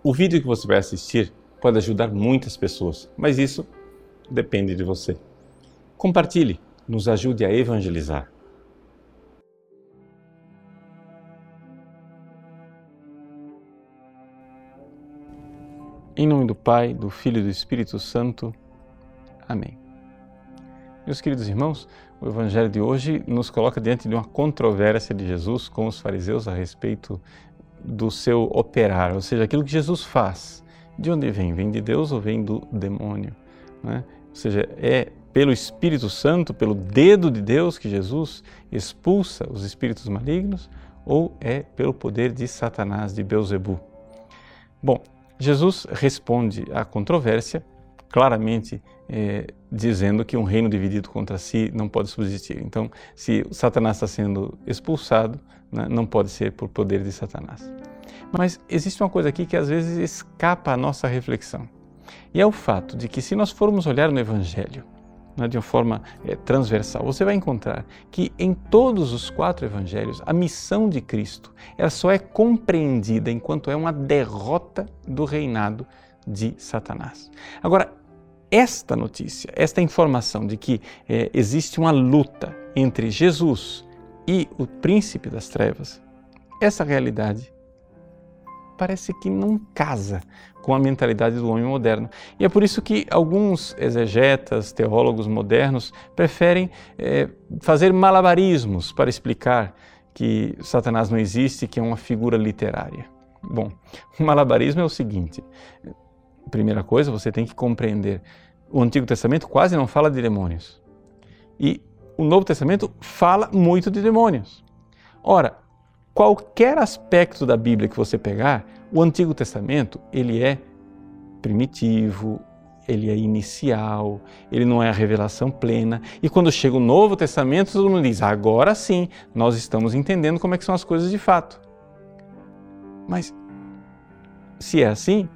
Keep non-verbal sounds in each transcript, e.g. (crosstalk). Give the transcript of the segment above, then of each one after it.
O vídeo que você vai assistir pode ajudar muitas pessoas, mas isso depende de você. Compartilhe, nos ajude a evangelizar. Em nome do Pai, do Filho e do Espírito Santo. Amém. Meus queridos irmãos, o Evangelho de hoje nos coloca diante de uma controvérsia de Jesus com os fariseus a respeito do seu operar, ou seja, aquilo que Jesus faz. De onde vem? Vem de Deus ou vem do demônio? Né? Ou seja, é pelo Espírito Santo, pelo dedo de Deus que Jesus expulsa os espíritos malignos ou é pelo poder de Satanás, de Beuzebu? Bom, Jesus responde à controvérsia claramente é, dizendo que um reino dividido contra si não pode subsistir. Então, se Satanás está sendo expulsado, né, não pode ser por poder de Satanás. Mas existe uma coisa aqui que às vezes escapa à nossa reflexão. E é o fato de que, se nós formos olhar no Evangelho né, de uma forma é, transversal, você vai encontrar que em todos os quatro Evangelhos a missão de Cristo ela só é compreendida enquanto é uma derrota do reinado de Satanás. Agora, esta notícia, esta informação de que é, existe uma luta entre Jesus e o príncipe das trevas, essa realidade parece que não casa com a mentalidade do homem moderno. E é por isso que alguns exegetas, teólogos modernos preferem é, fazer malabarismos para explicar que Satanás não existe, que é uma figura literária. Bom, (laughs) o malabarismo é o seguinte: primeira coisa, você tem que compreender. O Antigo Testamento quase não fala de demônios. E o Novo Testamento fala muito de demônios. Ora, qualquer aspecto da Bíblia que você pegar, o Antigo Testamento, ele é primitivo, ele é inicial, ele não é a revelação plena. E quando chega o Novo Testamento, todo mundo diz: agora sim, nós estamos entendendo como é que são as coisas de fato. Mas se é assim,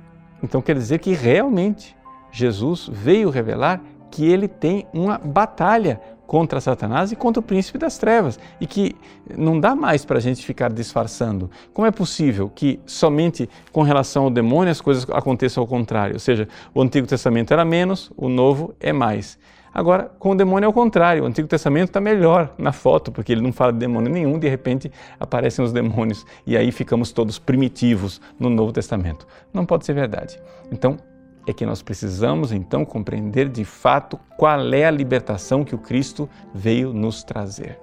então quer dizer que realmente Jesus veio revelar que ele tem uma batalha contra Satanás e contra o príncipe das trevas e que não dá mais para a gente ficar disfarçando. Como é possível que somente com relação ao demônio as coisas aconteçam ao contrário? Ou seja, o Antigo Testamento era menos, o Novo é mais. Agora, com o demônio é o contrário. O Antigo Testamento está melhor na foto, porque ele não fala de demônio nenhum, de repente aparecem os demônios e aí ficamos todos primitivos no Novo Testamento. Não pode ser verdade. Então, é que nós precisamos então compreender de fato qual é a libertação que o Cristo veio nos trazer.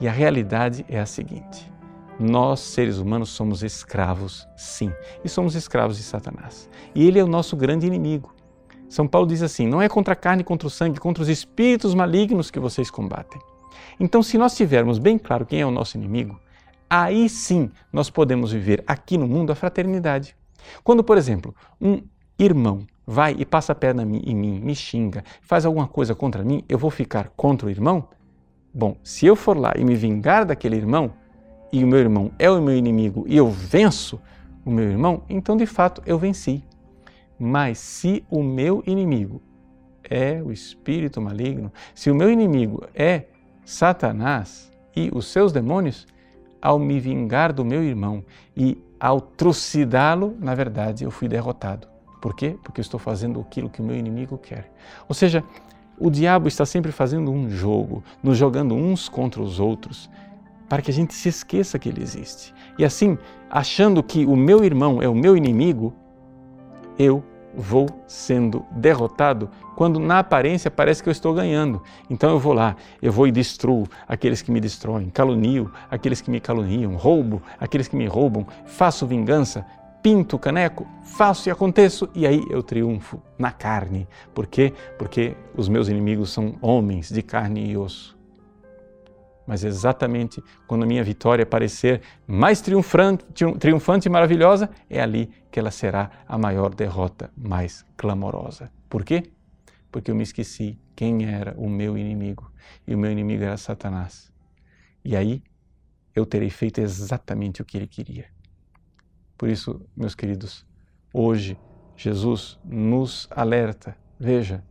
E a realidade é a seguinte: nós, seres humanos, somos escravos, sim, e somos escravos de Satanás. E ele é o nosso grande inimigo. São Paulo diz assim: não é contra a carne contra o sangue, contra os espíritos malignos que vocês combatem. Então, se nós tivermos bem claro quem é o nosso inimigo, aí sim nós podemos viver aqui no mundo a fraternidade. Quando, por exemplo, um irmão vai e passa a perna em mim, me xinga, faz alguma coisa contra mim, eu vou ficar contra o irmão? Bom, se eu for lá e me vingar daquele irmão, e o meu irmão é o meu inimigo e eu venço o meu irmão, então de fato eu venci. Mas se o meu inimigo é o espírito maligno, se o meu inimigo é Satanás e os seus demônios, ao me vingar do meu irmão e ao trucidá-lo, na verdade eu fui derrotado. Por quê? Porque eu estou fazendo aquilo que o meu inimigo quer. Ou seja, o diabo está sempre fazendo um jogo, nos jogando uns contra os outros, para que a gente se esqueça que ele existe. E assim, achando que o meu irmão é o meu inimigo, eu vou sendo derrotado quando na aparência parece que eu estou ganhando. Então eu vou lá, eu vou e destruo aqueles que me destroem, calunio aqueles que me caluniam, roubo aqueles que me roubam, faço vingança, pinto o caneco, faço e aconteço e aí eu triunfo na carne. Por quê? Porque os meus inimigos são homens de carne e osso mas exatamente quando minha vitória parecer mais triunfante, triunfante e maravilhosa, é ali que ela será a maior derrota, mais clamorosa. Por quê? Porque eu me esqueci quem era o meu inimigo. E o meu inimigo era Satanás. E aí eu terei feito exatamente o que ele queria. Por isso, meus queridos, hoje Jesus nos alerta. Veja,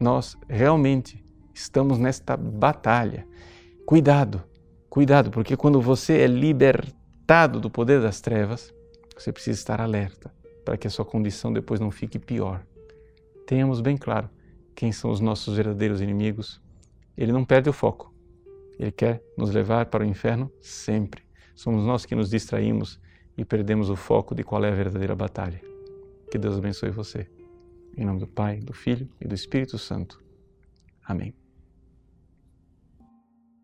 nós realmente estamos nesta batalha Cuidado, cuidado, porque quando você é libertado do poder das trevas, você precisa estar alerta. para que a sua condição depois não fique pior. Tenhamos bem claro quem são os nossos verdadeiros inimigos. Ele não perde o foco. Ele quer nos levar para o inferno sempre. Somos nós que nos distraímos e perdemos o foco de qual é a verdadeira batalha. Que Deus abençoe você. Em nome do Pai, do Filho e do Espírito Santo. Amém.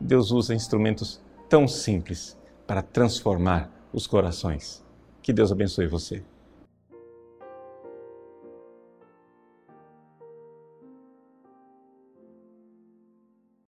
Deus usa instrumentos tão simples para transformar os corações. Que Deus abençoe você.